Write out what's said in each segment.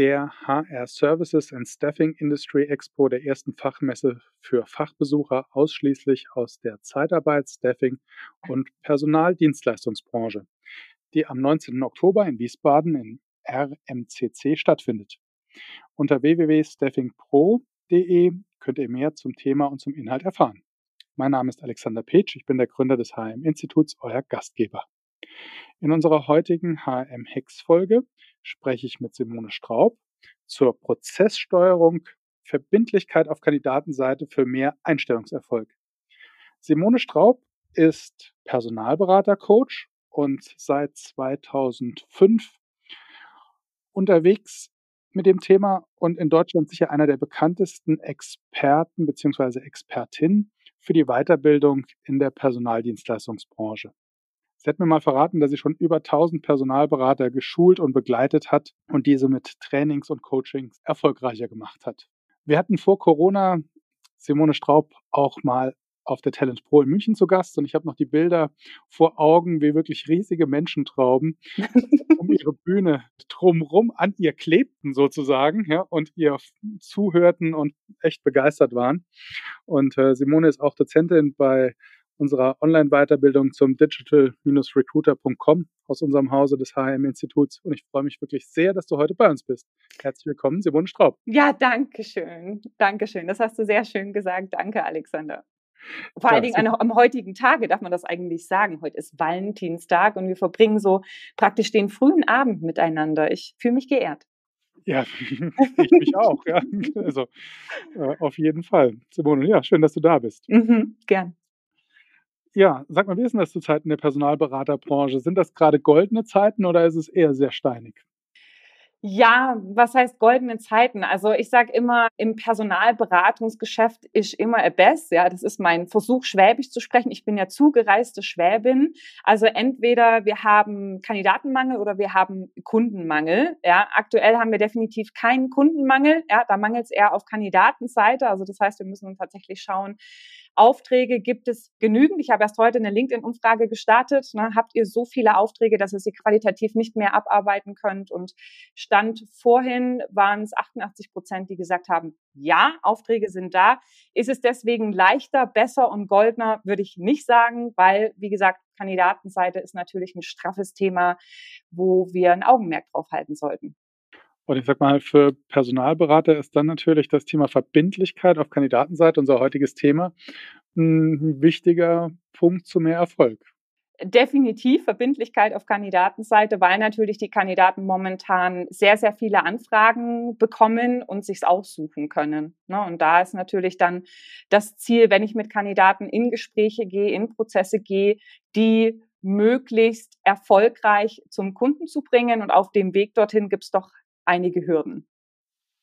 der HR Services and Staffing Industry Expo, der ersten Fachmesse für Fachbesucher ausschließlich aus der Zeitarbeit, Staffing und Personaldienstleistungsbranche, die am 19. Oktober in Wiesbaden in RMCC stattfindet. Unter www.staffingpro.de könnt ihr mehr zum Thema und zum Inhalt erfahren. Mein Name ist Alexander Petsch, ich bin der Gründer des HM-Instituts, euer Gastgeber. In unserer heutigen HM-Hex-Folge spreche ich mit Simone Straub zur Prozesssteuerung Verbindlichkeit auf Kandidatenseite für mehr Einstellungserfolg. Simone Straub ist Personalberater-Coach und seit 2005 unterwegs mit dem Thema und in Deutschland sicher einer der bekanntesten Experten bzw. Expertin für die Weiterbildung in der Personaldienstleistungsbranche. Sie hat mir mal verraten, dass sie schon über 1000 Personalberater geschult und begleitet hat und diese mit Trainings und Coachings erfolgreicher gemacht hat. Wir hatten vor Corona Simone Straub auch mal auf der Talent Pro in München zu Gast und ich habe noch die Bilder vor Augen, wie wirklich riesige Menschentrauben um ihre Bühne drumrum an ihr klebten sozusagen ja, und ihr zuhörten und echt begeistert waren. Und äh, Simone ist auch Dozentin bei unserer Online-Weiterbildung zum digital-recruiter.com aus unserem Hause des HM-Instituts. Und ich freue mich wirklich sehr, dass du heute bei uns bist. Herzlich willkommen, Simone Straub. Ja, danke schön. Danke schön. Das hast du sehr schön gesagt. Danke, Alexander. Vor allen Dingen am heutigen Tage darf man das eigentlich sagen. Heute ist Valentinstag und wir verbringen so praktisch den frühen Abend miteinander. Ich fühle mich geehrt. Ja, ich mich auch. Ja. Also äh, auf jeden Fall. Simone, ja, schön, dass du da bist. Mhm, gern. Ja, sag mal, wie ist denn das zu Zeiten der Personalberaterbranche? Sind das gerade goldene Zeiten oder ist es eher sehr steinig? Ja, was heißt goldene Zeiten? Also ich sage immer, im Personalberatungsgeschäft ist immer a best. Ja, das ist mein Versuch, Schwäbisch zu sprechen. Ich bin ja zugereiste Schwäbin. Also entweder wir haben Kandidatenmangel oder wir haben Kundenmangel. Ja, aktuell haben wir definitiv keinen Kundenmangel. Ja, da mangelt es eher auf Kandidatenseite. Also das heißt, wir müssen tatsächlich schauen, Aufträge gibt es genügend. Ich habe erst heute eine LinkedIn-Umfrage gestartet. Ne? Habt ihr so viele Aufträge, dass ihr sie qualitativ nicht mehr abarbeiten könnt? Und Stand vorhin waren es 88 Prozent, die gesagt haben, ja, Aufträge sind da. Ist es deswegen leichter, besser und goldener, würde ich nicht sagen, weil, wie gesagt, Kandidatenseite ist natürlich ein straffes Thema, wo wir ein Augenmerk drauf halten sollten. Und ich sag mal, für Personalberater ist dann natürlich das Thema Verbindlichkeit auf Kandidatenseite, unser heutiges Thema, ein wichtiger Punkt zu mehr Erfolg. Definitiv Verbindlichkeit auf Kandidatenseite, weil natürlich die Kandidaten momentan sehr, sehr viele Anfragen bekommen und sich's aussuchen können. Ne? Und da ist natürlich dann das Ziel, wenn ich mit Kandidaten in Gespräche gehe, in Prozesse gehe, die möglichst erfolgreich zum Kunden zu bringen. Und auf dem Weg dorthin gibt's doch einige Hürden.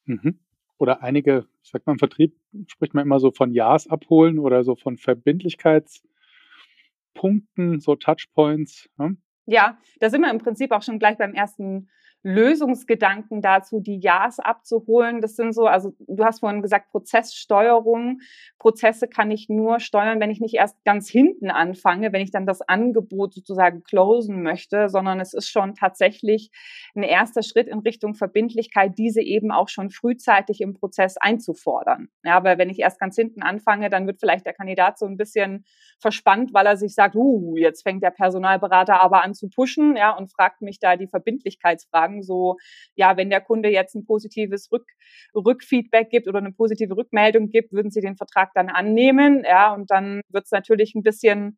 Mhm. Oder einige, sagt man im Vertrieb, spricht man immer so von Ja's abholen oder so von Verbindlichkeitspunkten, so Touchpoints. Ne? Ja, da sind wir im Prinzip auch schon gleich beim ersten Lösungsgedanken dazu, die Ja's abzuholen. Das sind so, also du hast vorhin gesagt, Prozesssteuerung. Prozesse kann ich nur steuern, wenn ich nicht erst ganz hinten anfange, wenn ich dann das Angebot sozusagen closen möchte, sondern es ist schon tatsächlich ein erster Schritt in Richtung Verbindlichkeit, diese eben auch schon frühzeitig im Prozess einzufordern. Ja, weil wenn ich erst ganz hinten anfange, dann wird vielleicht der Kandidat so ein bisschen verspannt, weil er sich sagt, uh, jetzt fängt der Personalberater aber an zu pushen, ja, und fragt mich da die Verbindlichkeitsfragen sagen, so, ja, wenn der Kunde jetzt ein positives Rück, Rückfeedback gibt oder eine positive Rückmeldung gibt, würden Sie den Vertrag dann annehmen, ja, und dann wird es natürlich ein bisschen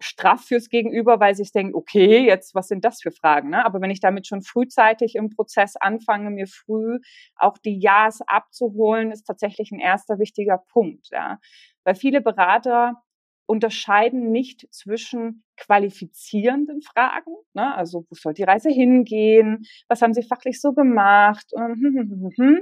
straff fürs Gegenüber, weil sich denkt, okay, jetzt, was sind das für Fragen? Ne? Aber wenn ich damit schon frühzeitig im Prozess anfange, mir früh auch die Ja's abzuholen, ist tatsächlich ein erster wichtiger Punkt. Ja? Weil viele Berater unterscheiden nicht zwischen qualifizierenden Fragen, ne? also wo soll die Reise hingehen, was haben sie fachlich so gemacht hm, hm, hm,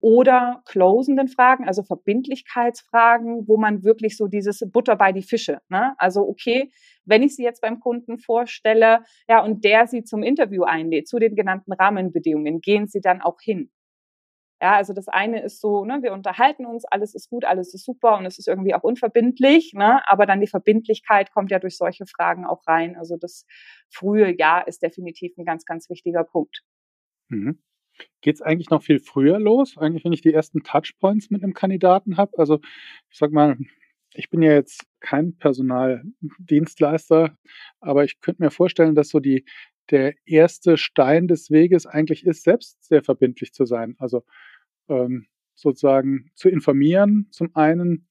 oder closenden Fragen, also Verbindlichkeitsfragen, wo man wirklich so dieses Butter bei die Fische, ne? also okay, wenn ich sie jetzt beim Kunden vorstelle, ja, und der sie zum Interview einlädt, zu den genannten Rahmenbedingungen, gehen sie dann auch hin. Ja, also das eine ist so, ne, wir unterhalten uns, alles ist gut, alles ist super und es ist irgendwie auch unverbindlich, ne, aber dann die Verbindlichkeit kommt ja durch solche Fragen auch rein. Also das frühe Ja ist definitiv ein ganz, ganz wichtiger Punkt. Mhm. Geht es eigentlich noch viel früher los? Eigentlich, wenn ich die ersten Touchpoints mit einem Kandidaten habe? Also ich sag mal, ich bin ja jetzt kein Personaldienstleister, aber ich könnte mir vorstellen, dass so die, der erste Stein des Weges eigentlich ist, selbst sehr verbindlich zu sein. Also ähm, sozusagen zu informieren, zum einen,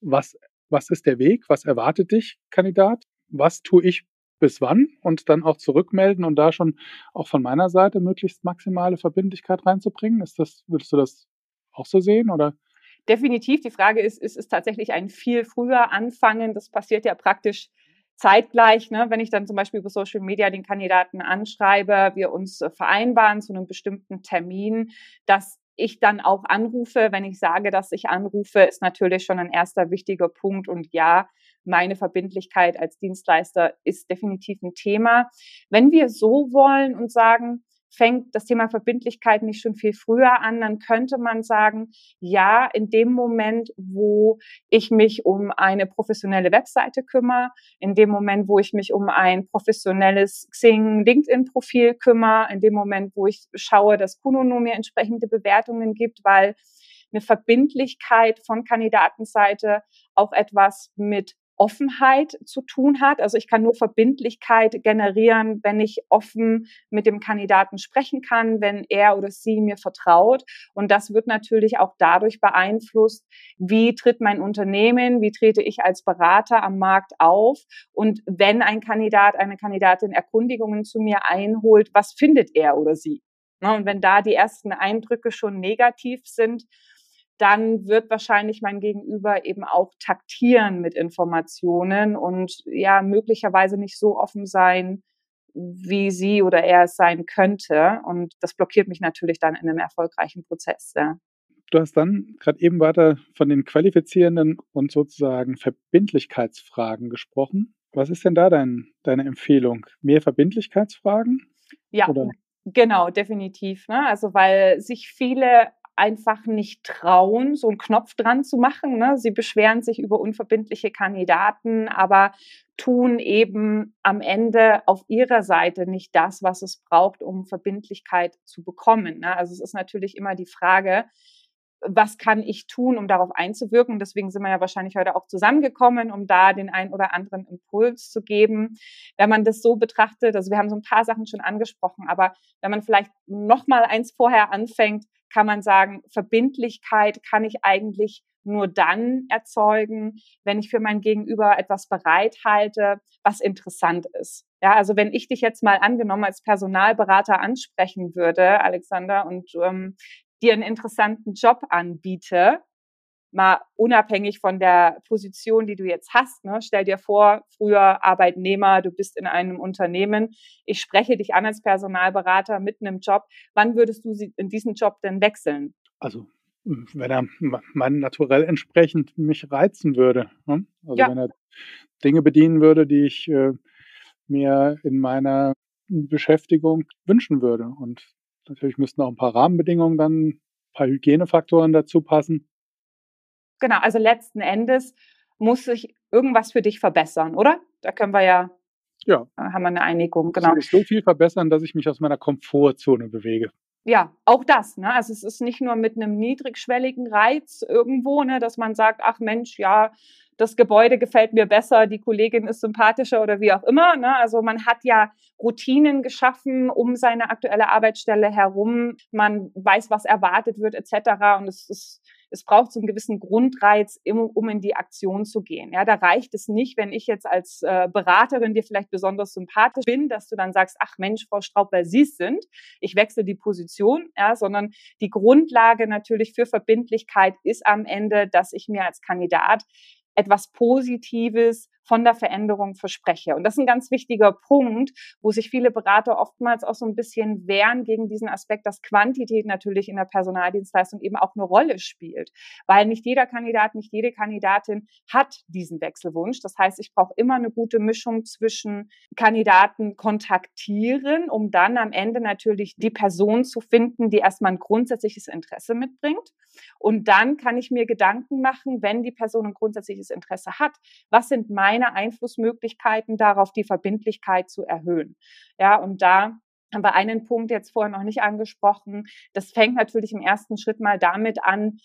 was, was ist der Weg, was erwartet dich, Kandidat, was tue ich bis wann und dann auch zurückmelden und da schon auch von meiner Seite möglichst maximale Verbindlichkeit reinzubringen. Ist das, würdest du das auch so sehen oder? Definitiv. Die Frage ist, ist es tatsächlich ein viel früher anfangen? Das passiert ja praktisch zeitgleich, ne, wenn ich dann zum Beispiel über Social Media den Kandidaten anschreibe, wir uns vereinbaren zu einem bestimmten Termin, dass ich dann auch anrufe. Wenn ich sage, dass ich anrufe, ist natürlich schon ein erster wichtiger Punkt. Und ja, meine Verbindlichkeit als Dienstleister ist definitiv ein Thema. Wenn wir so wollen und sagen, fängt das Thema Verbindlichkeit nicht schon viel früher an, dann könnte man sagen, ja, in dem Moment, wo ich mich um eine professionelle Webseite kümmere, in dem Moment, wo ich mich um ein professionelles Xing, LinkedIn-Profil kümmere, in dem Moment, wo ich schaue, dass Kunono mir entsprechende Bewertungen gibt, weil eine Verbindlichkeit von Kandidatenseite auch etwas mit Offenheit zu tun hat. Also ich kann nur Verbindlichkeit generieren, wenn ich offen mit dem Kandidaten sprechen kann, wenn er oder sie mir vertraut. Und das wird natürlich auch dadurch beeinflusst, wie tritt mein Unternehmen, wie trete ich als Berater am Markt auf. Und wenn ein Kandidat, eine Kandidatin Erkundigungen zu mir einholt, was findet er oder sie? Ne, und wenn da die ersten Eindrücke schon negativ sind, dann wird wahrscheinlich mein Gegenüber eben auch taktieren mit Informationen und ja, möglicherweise nicht so offen sein, wie sie oder er es sein könnte. Und das blockiert mich natürlich dann in einem erfolgreichen Prozess. Ja. Du hast dann gerade eben weiter von den qualifizierenden und sozusagen Verbindlichkeitsfragen gesprochen. Was ist denn da dein, deine Empfehlung? Mehr Verbindlichkeitsfragen? Ja, Oder? genau, definitiv. Ne? Also weil sich viele einfach nicht trauen, so einen Knopf dran zu machen. Ne? Sie beschweren sich über unverbindliche Kandidaten, aber tun eben am Ende auf ihrer Seite nicht das, was es braucht, um Verbindlichkeit zu bekommen. Ne? Also es ist natürlich immer die Frage, was kann ich tun, um darauf einzuwirken? Deswegen sind wir ja wahrscheinlich heute auch zusammengekommen, um da den einen oder anderen Impuls zu geben. Wenn man das so betrachtet, also wir haben so ein paar Sachen schon angesprochen, aber wenn man vielleicht noch mal eins vorher anfängt, kann man sagen, Verbindlichkeit kann ich eigentlich nur dann erzeugen, wenn ich für mein Gegenüber etwas bereithalte, was interessant ist. Ja, also wenn ich dich jetzt mal angenommen als Personalberater ansprechen würde, Alexander, und ähm, dir einen interessanten Job anbiete, mal unabhängig von der Position, die du jetzt hast. Ne? Stell dir vor, früher Arbeitnehmer, du bist in einem Unternehmen, ich spreche dich an als Personalberater mit einem Job. Wann würdest du in diesen Job denn wechseln? Also wenn er meinem Naturell entsprechend mich reizen würde. Ne? Also ja. wenn er Dinge bedienen würde, die ich äh, mir in meiner Beschäftigung wünschen würde. Und natürlich müssten auch ein paar Rahmenbedingungen dann, ein paar Hygienefaktoren dazu passen. Genau, also letzten Endes muss sich irgendwas für dich verbessern, oder? Da können wir ja, ja. Äh, haben wir eine Einigung. Genau. Ich so viel verbessern, dass ich mich aus meiner Komfortzone bewege. Ja, auch das. Ne? Also es ist nicht nur mit einem niedrigschwelligen Reiz irgendwo, ne, dass man sagt, ach Mensch, ja, das Gebäude gefällt mir besser, die Kollegin ist sympathischer oder wie auch immer. Ne? Also man hat ja Routinen geschaffen um seine aktuelle Arbeitsstelle herum. Man weiß, was erwartet wird etc. Und es ist es braucht so einen gewissen Grundreiz, um in die Aktion zu gehen. Ja, da reicht es nicht, wenn ich jetzt als äh, Beraterin dir vielleicht besonders sympathisch bin, dass du dann sagst, ach Mensch, Frau Straub, weil Sie es sind, ich wechsle die Position, ja, sondern die Grundlage natürlich für Verbindlichkeit ist am Ende, dass ich mir als Kandidat etwas Positives von der Veränderung verspreche. Und das ist ein ganz wichtiger Punkt, wo sich viele Berater oftmals auch so ein bisschen wehren gegen diesen Aspekt, dass Quantität natürlich in der Personaldienstleistung eben auch eine Rolle spielt. Weil nicht jeder Kandidat, nicht jede Kandidatin hat diesen Wechselwunsch. Das heißt, ich brauche immer eine gute Mischung zwischen Kandidaten kontaktieren, um dann am Ende natürlich die Person zu finden, die erstmal ein grundsätzliches Interesse mitbringt. Und dann kann ich mir Gedanken machen, wenn die Person ein grundsätzliches Interesse hat, was sind meine Einflussmöglichkeiten darauf, die Verbindlichkeit zu erhöhen. Ja, und da haben wir einen Punkt jetzt vorher noch nicht angesprochen. Das fängt natürlich im ersten Schritt mal damit an,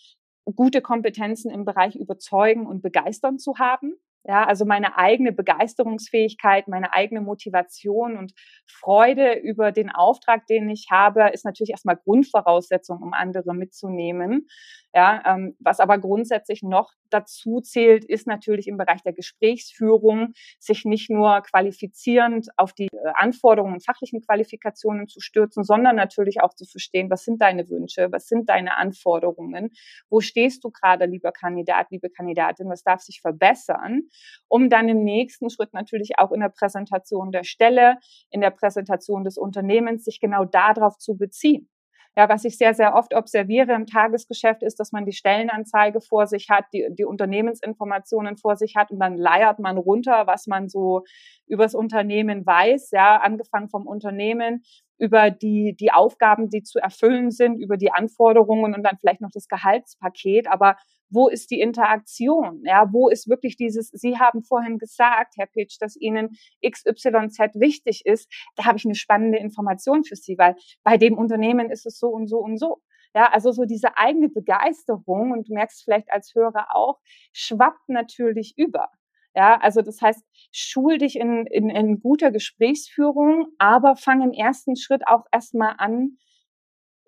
gute Kompetenzen im Bereich überzeugen und begeistern zu haben. Ja, also meine eigene Begeisterungsfähigkeit, meine eigene Motivation und Freude über den Auftrag, den ich habe, ist natürlich erstmal Grundvoraussetzung, um andere mitzunehmen. Ja, ähm, was aber grundsätzlich noch dazu zählt, ist natürlich im Bereich der Gesprächsführung, sich nicht nur qualifizierend auf die äh, Anforderungen und fachlichen Qualifikationen zu stürzen, sondern natürlich auch zu verstehen, was sind deine Wünsche, was sind deine Anforderungen, wo stehst du gerade, lieber Kandidat, liebe Kandidatin, was darf sich verbessern, um dann im nächsten Schritt natürlich auch in der Präsentation der Stelle, in der Präsentation des Unternehmens sich genau darauf zu beziehen. Ja, was ich sehr, sehr oft observiere im Tagesgeschäft ist, dass man die Stellenanzeige vor sich hat, die, die Unternehmensinformationen vor sich hat und dann leiert man runter, was man so übers Unternehmen weiß, ja, angefangen vom Unternehmen über die, die Aufgaben, die zu erfüllen sind, über die Anforderungen und dann vielleicht noch das Gehaltspaket. Aber wo ist die Interaktion? Ja, wo ist wirklich dieses, Sie haben vorhin gesagt, Herr Pitsch, dass Ihnen XYZ wichtig ist. Da habe ich eine spannende Information für Sie, weil bei dem Unternehmen ist es so und so und so. Ja, also so diese eigene Begeisterung und du merkst vielleicht als Hörer auch, schwappt natürlich über. Ja, also das heißt, schul dich in, in, in guter Gesprächsführung, aber fang im ersten Schritt auch erstmal an,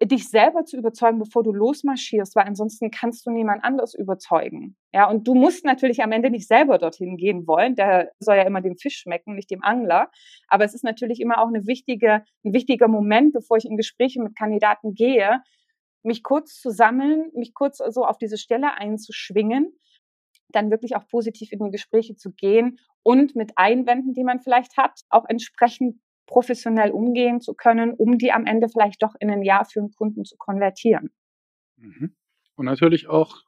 dich selber zu überzeugen, bevor du losmarschierst, weil ansonsten kannst du niemand anderes überzeugen. Ja, und du musst natürlich am Ende nicht selber dorthin gehen wollen. Der soll ja immer dem Fisch schmecken, nicht dem Angler. Aber es ist natürlich immer auch eine wichtige, ein wichtiger Moment, bevor ich in Gespräche mit Kandidaten gehe, mich kurz zu sammeln, mich kurz so auf diese Stelle einzuschwingen dann wirklich auch positiv in die Gespräche zu gehen und mit Einwänden, die man vielleicht hat, auch entsprechend professionell umgehen zu können, um die am Ende vielleicht doch in ein Jahr für einen Kunden zu konvertieren. Mhm. Und natürlich auch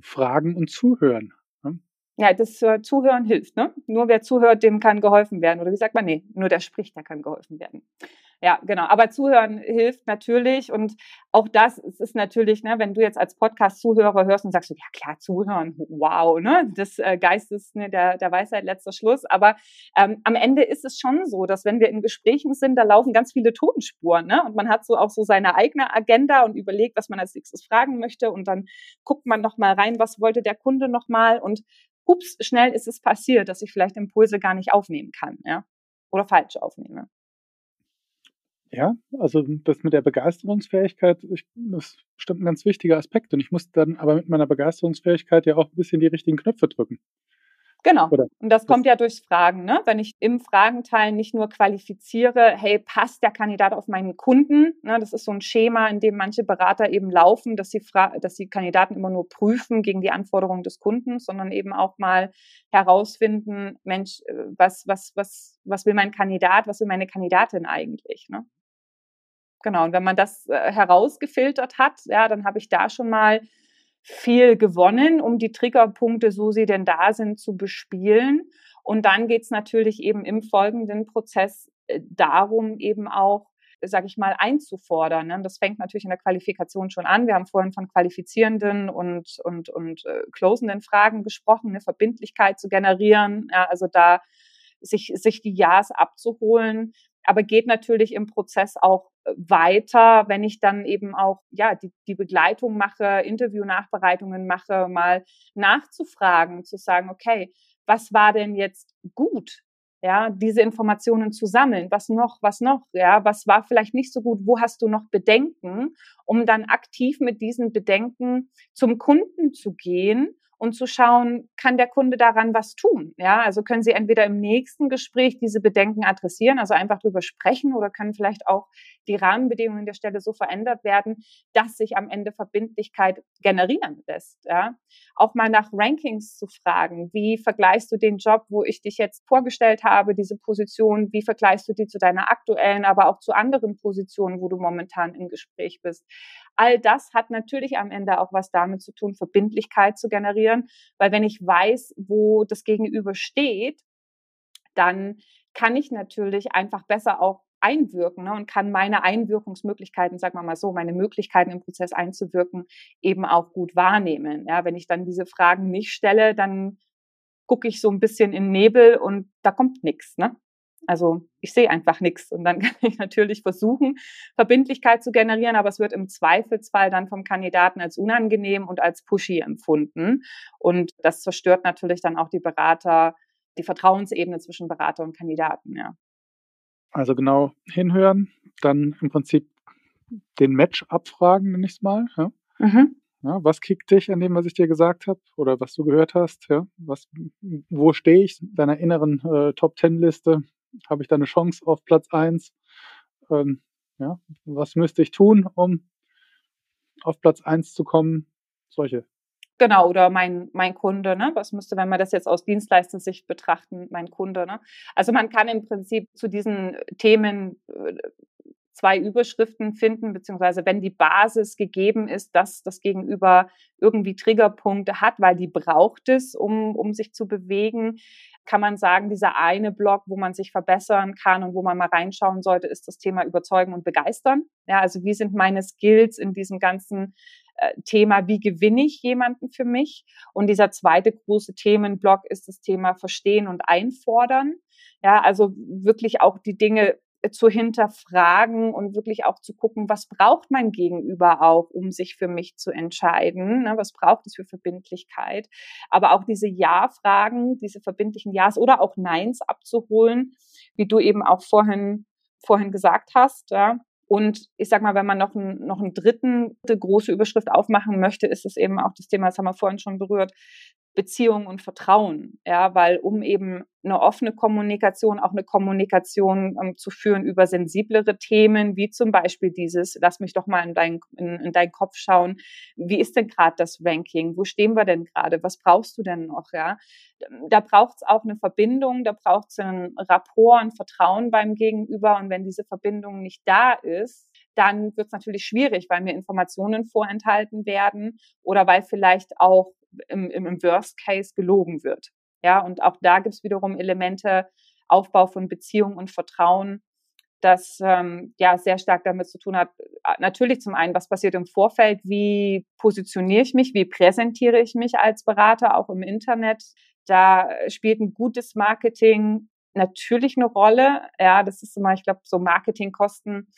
Fragen und Zuhören. Ne? Ja, das äh, Zuhören hilft. Ne? Nur wer zuhört, dem kann geholfen werden. Oder wie sagt man, nee, nur der spricht, der kann geholfen werden. Ja, genau. Aber zuhören hilft natürlich. Und auch das ist natürlich, ne, wenn du jetzt als Podcast-Zuhörer hörst und sagst, ja klar, zuhören, wow, ne, des äh, Geistes, ne, der, der Weisheit letzter Schluss. Aber ähm, am Ende ist es schon so, dass wenn wir in Gesprächen sind, da laufen ganz viele Tonspuren, ne? Und man hat so auch so seine eigene Agenda und überlegt, was man als nächstes fragen möchte. Und dann guckt man noch mal rein, was wollte der Kunde noch mal und ups, schnell ist es passiert, dass ich vielleicht Impulse gar nicht aufnehmen kann, ja, oder falsch aufnehme. Ja, also das mit der Begeisterungsfähigkeit, ich, das ist bestimmt ein ganz wichtiger Aspekt. Und ich muss dann aber mit meiner Begeisterungsfähigkeit ja auch ein bisschen die richtigen Knöpfe drücken. Genau. Oder und das kommt ja durchs Fragen. Ne? Wenn ich im Fragenteil nicht nur qualifiziere, hey, passt der Kandidat auf meinen Kunden? Ne? Das ist so ein Schema, in dem manche Berater eben laufen, dass sie, dass sie Kandidaten immer nur prüfen gegen die Anforderungen des Kunden, sondern eben auch mal herausfinden, Mensch, äh, was, was, was, was will mein Kandidat, was will meine Kandidatin eigentlich? Ne? Genau, und wenn man das äh, herausgefiltert hat, ja, dann habe ich da schon mal viel gewonnen, um die Triggerpunkte, so sie denn da sind, zu bespielen. Und dann geht es natürlich eben im folgenden Prozess äh, darum, eben auch, sage ich mal, einzufordern. Ne? Das fängt natürlich in der Qualifikation schon an. Wir haben vorhin von qualifizierenden und, und, und äh, closenden Fragen gesprochen, eine Verbindlichkeit zu generieren. Ja, also da sich, sich die Ja's abzuholen aber geht natürlich im Prozess auch äh, weiter, wenn ich dann eben auch ja die, die Begleitung mache, Interview-Nachbereitungen mache, mal nachzufragen, zu sagen, okay, was war denn jetzt gut? Ja, diese Informationen zu sammeln. Was noch, was noch? Ja, was war vielleicht nicht so gut? Wo hast du noch Bedenken? Um dann aktiv mit diesen Bedenken zum Kunden zu gehen und zu schauen, kann der Kunde daran was tun? Ja, also können Sie entweder im nächsten Gespräch diese Bedenken adressieren, also einfach drüber sprechen oder können vielleicht auch die Rahmenbedingungen der Stelle so verändert werden, dass sich am Ende Verbindlichkeit generieren lässt. Ja, auch mal nach Rankings zu fragen. Wie vergleichst du den Job, wo ich dich jetzt vorgestellt habe, diese Position? Wie vergleichst du die zu deiner aktuellen, aber auch zu anderen Positionen, wo du momentan im Gespräch bist? All das hat natürlich am Ende auch was damit zu tun, Verbindlichkeit zu generieren, weil wenn ich weiß, wo das Gegenüber steht, dann kann ich natürlich einfach besser auch einwirken ne, und kann meine Einwirkungsmöglichkeiten, sagen wir mal so, meine Möglichkeiten im Prozess einzuwirken, eben auch gut wahrnehmen. Ja, wenn ich dann diese Fragen nicht stelle, dann gucke ich so ein bisschen in Nebel und da kommt nichts. Ne? Also ich sehe einfach nichts und dann kann ich natürlich versuchen, Verbindlichkeit zu generieren, aber es wird im Zweifelsfall dann vom Kandidaten als unangenehm und als pushy empfunden. Und das zerstört natürlich dann auch die Berater, die Vertrauensebene zwischen Berater und Kandidaten, ja. Also genau hinhören, dann im Prinzip den Match abfragen, nenne ich es mal. Ja? Mhm. Ja, was kickt dich an dem, was ich dir gesagt habe oder was du gehört hast? Ja? Was, wo stehe ich in deiner inneren äh, Top Ten Liste? Habe ich da eine Chance auf Platz 1? Ähm, ja, was müsste ich tun, um auf Platz 1 zu kommen? Solche. Genau, oder mein, mein Kunde, ne? Was müsste, wenn wir das jetzt aus Dienstleistersicht betrachten, mein Kunde, ne? Also man kann im Prinzip zu diesen Themen äh, zwei Überschriften finden, beziehungsweise wenn die Basis gegeben ist, dass das Gegenüber irgendwie Triggerpunkte hat, weil die braucht es, um, um sich zu bewegen, kann man sagen, dieser eine Block, wo man sich verbessern kann und wo man mal reinschauen sollte, ist das Thema Überzeugen und Begeistern. Ja, also wie sind meine Skills in diesem ganzen äh, Thema, wie gewinne ich jemanden für mich? Und dieser zweite große Themenblock ist das Thema Verstehen und Einfordern. Ja, also wirklich auch die Dinge zu hinterfragen und wirklich auch zu gucken, was braucht mein Gegenüber auch, um sich für mich zu entscheiden? Ne? Was braucht es für Verbindlichkeit? Aber auch diese Ja-Fragen, diese verbindlichen Ja's oder auch Neins abzuholen, wie du eben auch vorhin, vorhin gesagt hast, ja. Und ich sag mal, wenn man noch, einen, noch einen dritten eine große Überschrift aufmachen möchte, ist es eben auch das Thema, das haben wir vorhin schon berührt, Beziehung und Vertrauen, ja, weil um eben eine offene Kommunikation, auch eine Kommunikation ähm, zu führen über sensiblere Themen, wie zum Beispiel dieses, lass mich doch mal in, dein, in, in deinen Kopf schauen, wie ist denn gerade das Ranking, wo stehen wir denn gerade, was brauchst du denn noch, ja, da braucht es auch eine Verbindung, da braucht es ein Rapport, ein Vertrauen beim Gegenüber. Und wenn diese Verbindung nicht da ist, dann wird es natürlich schwierig, weil mir Informationen vorenthalten werden oder weil vielleicht auch im, im Worst Case gelogen wird. Ja, und auch da gibt es wiederum Elemente, Aufbau von Beziehung und Vertrauen, das ähm, ja sehr stark damit zu tun hat. Natürlich zum einen, was passiert im Vorfeld, wie positioniere ich mich, wie präsentiere ich mich als Berater, auch im Internet. Da spielt ein gutes Marketing natürlich eine Rolle. Ja, das ist immer, ich glaube, so Marketingkosten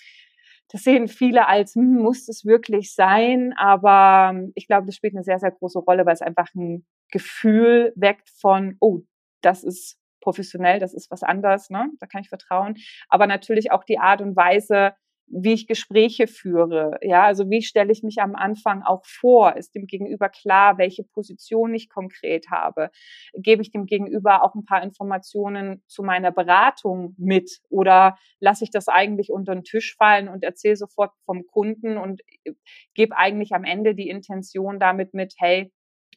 das sehen viele als, hm, muss es wirklich sein? Aber ähm, ich glaube, das spielt eine sehr, sehr große Rolle, weil es einfach ein Gefühl weckt von, oh, das ist professionell, das ist was anderes, ne? da kann ich vertrauen. Aber natürlich auch die Art und Weise, wie ich Gespräche führe. Ja, also wie stelle ich mich am Anfang auch vor? Ist dem Gegenüber klar, welche Position ich konkret habe? Gebe ich dem Gegenüber auch ein paar Informationen zu meiner Beratung mit? Oder lasse ich das eigentlich unter den Tisch fallen und erzähle sofort vom Kunden und äh, gebe eigentlich am Ende die Intention damit mit, hey,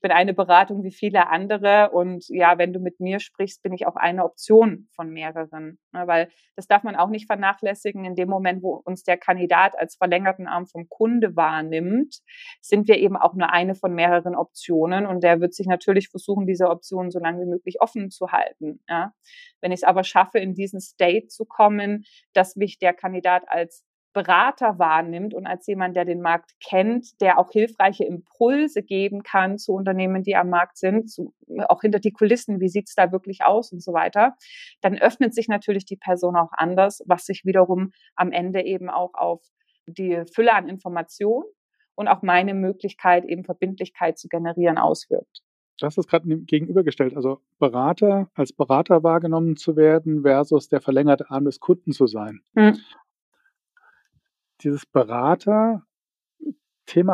bin eine Beratung wie viele andere und ja, wenn du mit mir sprichst, bin ich auch eine Option von mehreren. Ne, weil das darf man auch nicht vernachlässigen. In dem Moment, wo uns der Kandidat als verlängerten Arm vom Kunde wahrnimmt, sind wir eben auch nur eine von mehreren Optionen und der wird sich natürlich versuchen, diese Optionen so lange wie möglich offen zu halten. Ja. Wenn ich es aber schaffe, in diesen State zu kommen, dass mich der Kandidat als Berater wahrnimmt und als jemand, der den Markt kennt, der auch hilfreiche Impulse geben kann zu Unternehmen, die am Markt sind, zu, auch hinter die Kulissen, wie sieht's da wirklich aus und so weiter, dann öffnet sich natürlich die Person auch anders, was sich wiederum am Ende eben auch auf die Fülle an Informationen und auch meine Möglichkeit, eben Verbindlichkeit zu generieren, auswirkt. Das ist gerade gegenübergestellt. Also Berater als Berater wahrgenommen zu werden versus der verlängerte Arm des Kunden zu sein. Hm dieses Berater-Thema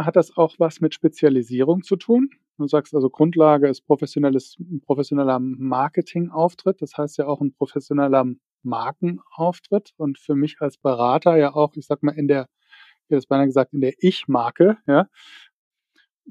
hat das auch was mit Spezialisierung zu tun? Du sagst also, Grundlage ist professionelles, professioneller Marketingauftritt. Das heißt ja auch ein professioneller Markenauftritt. Und für mich als Berater ja auch, ich sag mal, in der, wie das beinahe gesagt, in der Ich-Marke, ja.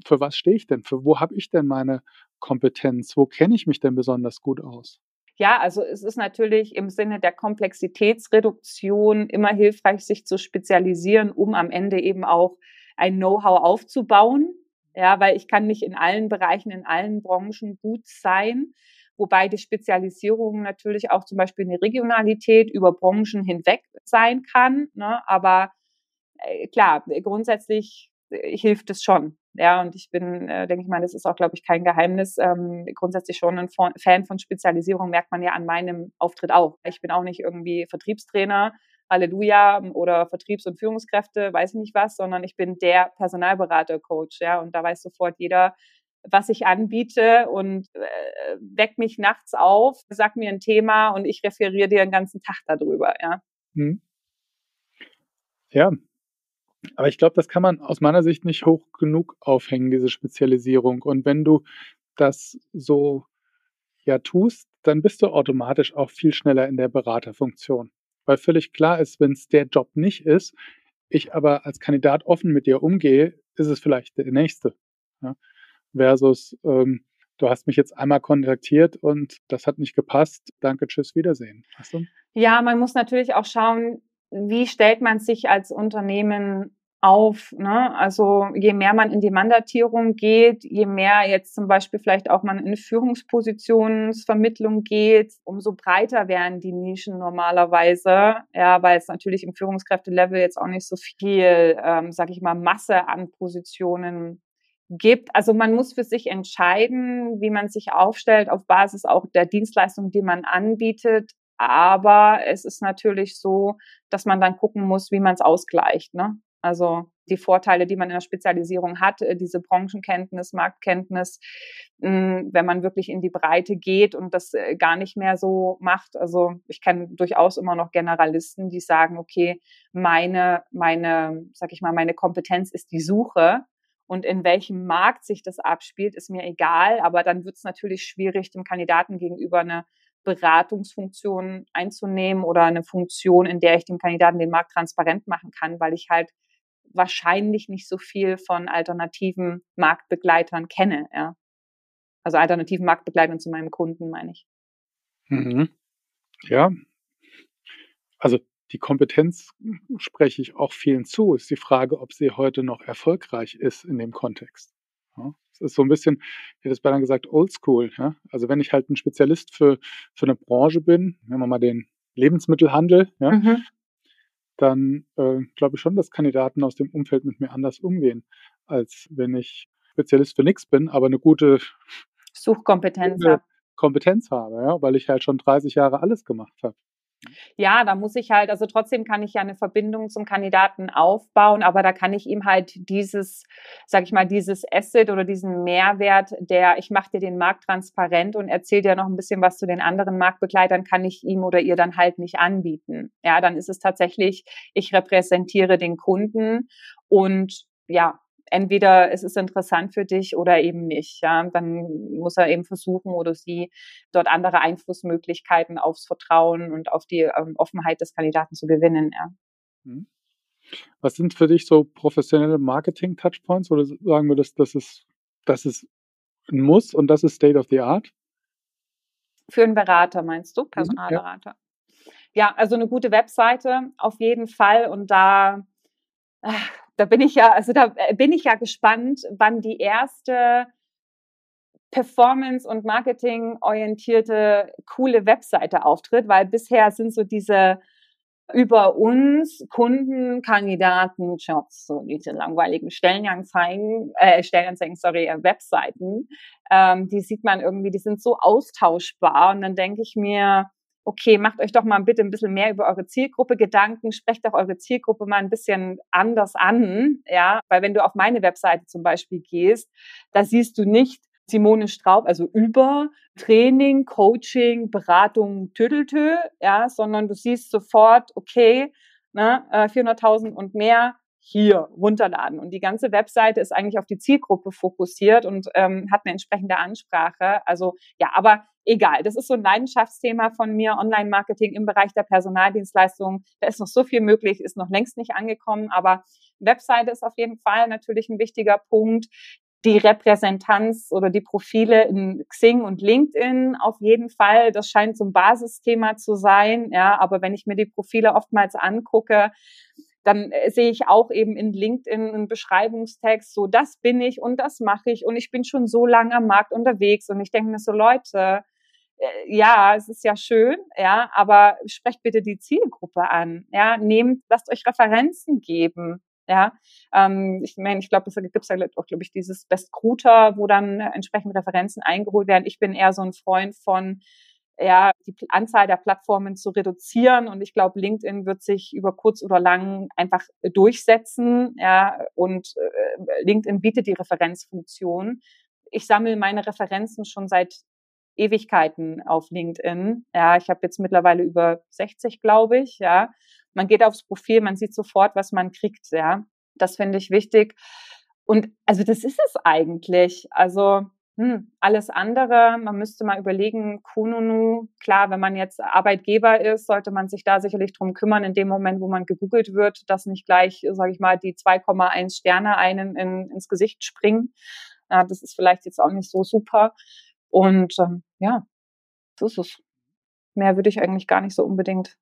Für was stehe ich denn? Für wo habe ich denn meine Kompetenz? Wo kenne ich mich denn besonders gut aus? Ja, also es ist natürlich im Sinne der Komplexitätsreduktion immer hilfreich, sich zu spezialisieren, um am Ende eben auch ein Know-how aufzubauen. Ja, weil ich kann nicht in allen Bereichen, in allen Branchen gut sein. Wobei die Spezialisierung natürlich auch zum Beispiel eine Regionalität über Branchen hinweg sein kann. Ne? Aber äh, klar, grundsätzlich äh, hilft es schon. Ja, und ich bin, äh, denke ich mal, das ist auch, glaube ich, kein Geheimnis. Ähm, grundsätzlich schon ein Fan von Spezialisierung, merkt man ja an meinem Auftritt auch. Ich bin auch nicht irgendwie Vertriebstrainer, Halleluja, oder Vertriebs- und Führungskräfte, weiß ich nicht was, sondern ich bin der Personalberater-Coach, ja, und da weiß sofort jeder, was ich anbiete und äh, weck mich nachts auf, sag mir ein Thema und ich referiere dir den ganzen Tag darüber, ja. Hm. Ja, aber ich glaube, das kann man aus meiner Sicht nicht hoch genug aufhängen, diese Spezialisierung. Und wenn du das so ja tust, dann bist du automatisch auch viel schneller in der Beraterfunktion. Weil völlig klar ist, wenn es der Job nicht ist, ich aber als Kandidat offen mit dir umgehe, ist es vielleicht der nächste. Ja? Versus, ähm, du hast mich jetzt einmal kontaktiert und das hat nicht gepasst. Danke, tschüss, Wiedersehen. Weißt du? Ja, man muss natürlich auch schauen, wie stellt man sich als Unternehmen auf. Ne? Also je mehr man in die Mandatierung geht, je mehr jetzt zum Beispiel vielleicht auch man in Führungspositionsvermittlung geht, umso breiter werden die Nischen normalerweise. Ja, weil es natürlich im Führungskräftelevel jetzt auch nicht so viel, ähm, sag ich mal, Masse an Positionen gibt. Also man muss für sich entscheiden, wie man sich aufstellt auf Basis auch der Dienstleistung, die man anbietet. Aber es ist natürlich so, dass man dann gucken muss, wie man es ausgleicht. Ne? Also die Vorteile, die man in der Spezialisierung hat, äh, diese Branchenkenntnis, Marktkenntnis, hm, wenn man wirklich in die Breite geht und das äh, gar nicht mehr so macht. Also ich kenne durchaus immer noch Generalisten, die sagen, okay, meine, meine, sag ich mal, meine Kompetenz ist die Suche. Und in welchem Markt sich das abspielt, ist mir egal. Aber dann wird es natürlich schwierig, dem Kandidaten gegenüber eine Beratungsfunktion einzunehmen oder eine Funktion, in der ich dem Kandidaten den Markt transparent machen kann, weil ich halt wahrscheinlich nicht so viel von alternativen Marktbegleitern kenne. Ja. Also alternativen Marktbegleitern zu meinem Kunden, meine ich. Mhm. Ja. Also die Kompetenz spreche ich auch vielen zu. Ist die Frage, ob sie heute noch erfolgreich ist in dem Kontext. Ja, es ist so ein bisschen, ich hätte es beinahe gesagt, oldschool. Ja? Also wenn ich halt ein Spezialist für, für eine Branche bin, nehmen wir mal den Lebensmittelhandel, ja, mhm. dann äh, glaube ich schon, dass Kandidaten aus dem Umfeld mit mir anders umgehen, als wenn ich Spezialist für nichts bin, aber eine gute Suchkompetenz habe. Kompetenz habe, ja, weil ich halt schon 30 Jahre alles gemacht habe. Ja, da muss ich halt, also trotzdem kann ich ja eine Verbindung zum Kandidaten aufbauen, aber da kann ich ihm halt dieses, sag ich mal, dieses Asset oder diesen Mehrwert, der ich mache dir den Markt transparent und erzähle dir noch ein bisschen was zu den anderen Marktbegleitern, kann ich ihm oder ihr dann halt nicht anbieten. Ja, dann ist es tatsächlich, ich repräsentiere den Kunden und ja, entweder es ist interessant für dich oder eben nicht. Ja, dann muss er eben versuchen oder sie dort andere Einflussmöglichkeiten aufs Vertrauen und auf die ähm, Offenheit des Kandidaten zu gewinnen. Ja. Mhm. Was sind für dich so professionelle Marketing-Touchpoints oder sagen wir, dass das ist, das ist ein Muss und das ist State of the Art? Für einen Berater meinst du, Personalberater? Ja. ja, also eine gute Webseite auf jeden Fall und da da bin ich ja, also da äh, bin ich ja gespannt, wann die erste Performance- und Marketing-orientierte coole Webseite auftritt, weil bisher sind so diese über uns Kunden, Kandidaten, Jobs, so diese langweiligen Stellenanzeigen, äh, Stellenanzeigen, sorry, äh, Webseiten, ähm, die sieht man irgendwie, die sind so austauschbar und dann denke ich mir, okay, macht euch doch mal bitte ein bisschen mehr über eure Zielgruppe Gedanken, sprecht auch eure Zielgruppe mal ein bisschen anders an, ja, weil wenn du auf meine Webseite zum Beispiel gehst, da siehst du nicht Simone Straub, also über Training, Coaching, Beratung, Tüdeltö, ja, sondern du siehst sofort, okay, ne, 400.000 äh, und mehr hier runterladen. Und die ganze Webseite ist eigentlich auf die Zielgruppe fokussiert und ähm, hat eine entsprechende Ansprache. Also ja, aber egal. Das ist so ein Leidenschaftsthema von mir, Online-Marketing im Bereich der Personaldienstleistungen. Da ist noch so viel möglich, ist noch längst nicht angekommen, aber Webseite ist auf jeden Fall natürlich ein wichtiger Punkt die Repräsentanz oder die Profile in Xing und LinkedIn auf jeden Fall. Das scheint so ein Basisthema zu sein. Ja, aber wenn ich mir die Profile oftmals angucke, dann äh, sehe ich auch eben in LinkedIn einen Beschreibungstext, so das bin ich und das mache ich und ich bin schon so lange am Markt unterwegs und ich denke mir so Leute, äh, ja, es ist ja schön, ja, aber sprecht bitte die Zielgruppe an, ja, nehmt, lasst euch Referenzen geben, ja, ähm, ich meine, ich glaube, es gibt ja auch, glaube ich, dieses Best Recruiter, wo dann entsprechend Referenzen eingeholt werden. Ich bin eher so ein Freund von, ja, die Anzahl der Plattformen zu reduzieren. Und ich glaube, LinkedIn wird sich über kurz oder lang einfach durchsetzen. Ja, und äh, LinkedIn bietet die Referenzfunktion. Ich sammle meine Referenzen schon seit Ewigkeiten auf LinkedIn. Ja, ich habe jetzt mittlerweile über 60, glaube ich. Ja, man geht aufs Profil, man sieht sofort, was man kriegt. Ja, das finde ich wichtig. Und also das ist es eigentlich. Also hm, alles andere, man müsste mal überlegen, Kununu, klar, wenn man jetzt Arbeitgeber ist, sollte man sich da sicherlich drum kümmern, in dem Moment, wo man gegoogelt wird, dass nicht gleich, sage ich mal, die 2,1 Sterne einen in, ins Gesicht springen. Ja, das ist vielleicht jetzt auch nicht so super. Und ähm, ja, so ist es. Mehr würde ich eigentlich gar nicht so unbedingt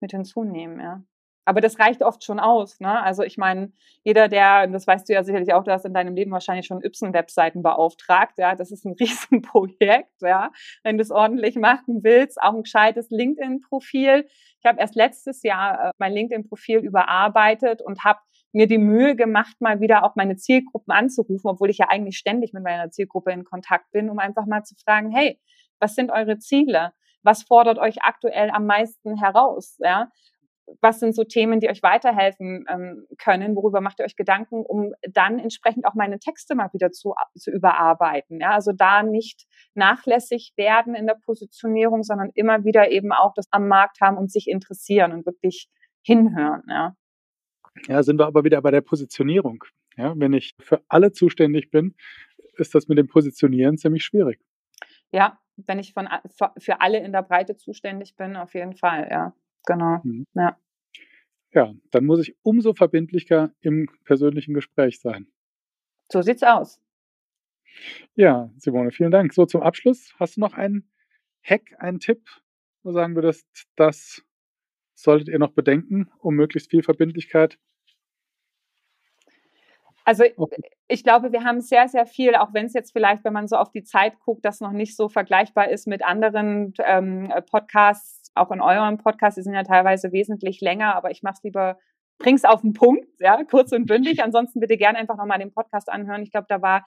mit hinzunehmen, ja. Aber das reicht oft schon aus. Ne? Also ich meine, jeder, der, das weißt du ja sicherlich auch, du hast in deinem Leben wahrscheinlich schon Ypson-Webseiten beauftragt. Ja, das ist ein Riesenprojekt, ja, wenn du es ordentlich machen willst. Auch ein gescheites LinkedIn-Profil. Ich habe erst letztes Jahr äh, mein LinkedIn-Profil überarbeitet und habe mir die Mühe gemacht, mal wieder auch meine Zielgruppen anzurufen, obwohl ich ja eigentlich ständig mit meiner Zielgruppe in Kontakt bin, um einfach mal zu fragen, hey, was sind eure Ziele? Was fordert euch aktuell am meisten heraus? Ja? Was sind so Themen, die euch weiterhelfen ähm, können, worüber macht ihr euch Gedanken, um dann entsprechend auch meine Texte mal wieder zu, zu überarbeiten. Ja? Also da nicht nachlässig werden in der Positionierung, sondern immer wieder eben auch das am Markt haben und sich interessieren und wirklich hinhören. Ja, ja sind wir aber wieder bei der Positionierung. Ja, wenn ich für alle zuständig bin, ist das mit dem Positionieren ziemlich schwierig. Ja, wenn ich von, für alle in der Breite zuständig bin, auf jeden Fall, ja. Genau. Mhm. Ja. Ja, dann muss ich umso verbindlicher im persönlichen Gespräch sein. So sieht's aus. Ja, Simone, vielen Dank. So zum Abschluss, hast du noch einen Hack, einen Tipp, wo sagen würdest, das solltet ihr noch bedenken, um möglichst viel Verbindlichkeit also ich glaube, wir haben sehr, sehr viel, auch wenn es jetzt vielleicht, wenn man so auf die Zeit guckt, das noch nicht so vergleichbar ist mit anderen ähm, Podcasts, auch in eurem Podcast, die sind ja teilweise wesentlich länger, aber ich mache es lieber, bring's auf den Punkt, ja, kurz und bündig. Ansonsten bitte gerne einfach nochmal den Podcast anhören. Ich glaube, da war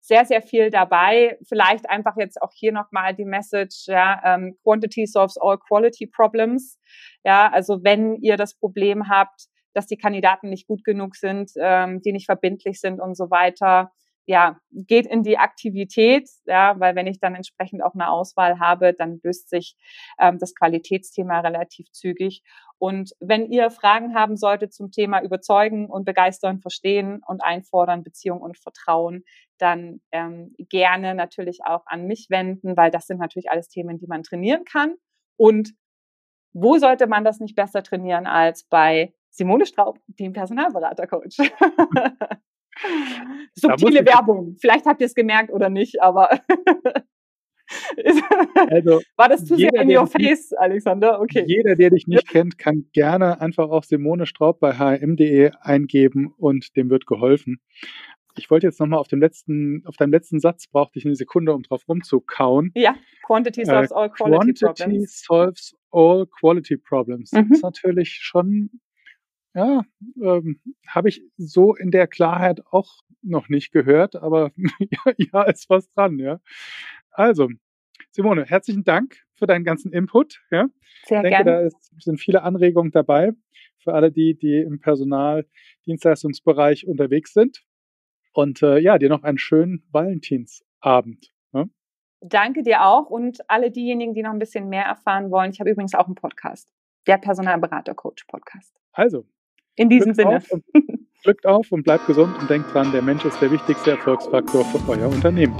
sehr, sehr viel dabei. Vielleicht einfach jetzt auch hier nochmal die Message, ja, ähm, Quantity solves all quality problems. Ja, also wenn ihr das Problem habt, dass die Kandidaten nicht gut genug sind, ähm, die nicht verbindlich sind und so weiter. Ja, geht in die Aktivität, ja, weil wenn ich dann entsprechend auch eine Auswahl habe, dann löst sich ähm, das Qualitätsthema relativ zügig. Und wenn ihr Fragen haben solltet zum Thema Überzeugen und Begeistern, Verstehen und Einfordern, Beziehung und Vertrauen, dann ähm, gerne natürlich auch an mich wenden, weil das sind natürlich alles Themen, die man trainieren kann. Und wo sollte man das nicht besser trainieren als bei Simone Straub, dem Personalberatercoach. Subtile Werbung. Vielleicht habt ihr es gemerkt oder nicht, aber also, war das zu sehr in your face, nicht, Alexander? Okay. Jeder, der dich nicht kennt, kann gerne einfach auch Simone Straub bei hm.de eingeben und dem wird geholfen. Ich wollte jetzt nochmal auf dem letzten, auf deinem letzten Satz brauchte ich eine Sekunde, um drauf rumzukauen. Ja, Quantity solves äh, all quality Quantity problems. Quantity solves all quality problems. Mhm. Das ist natürlich schon ja, ähm, habe ich so in der Klarheit auch noch nicht gehört, aber ja, ja, ist was dran, ja. Also, Simone, herzlichen Dank für deinen ganzen Input. Ja. Sehr ich denke, gerne. da ist, sind viele Anregungen dabei für alle die, die im Personaldienstleistungsbereich unterwegs sind. Und äh, ja, dir noch einen schönen Valentinsabend. Ja. Danke dir auch und alle diejenigen, die noch ein bisschen mehr erfahren wollen. Ich habe übrigens auch einen Podcast, der Personalberater Coach Podcast. Also, In diesem Sinne. Auf und, drückt auf und bleibt gesund und denkt dran, der Mensch ist der wichtigste Erfolgsfaktor für euer Unternehmen.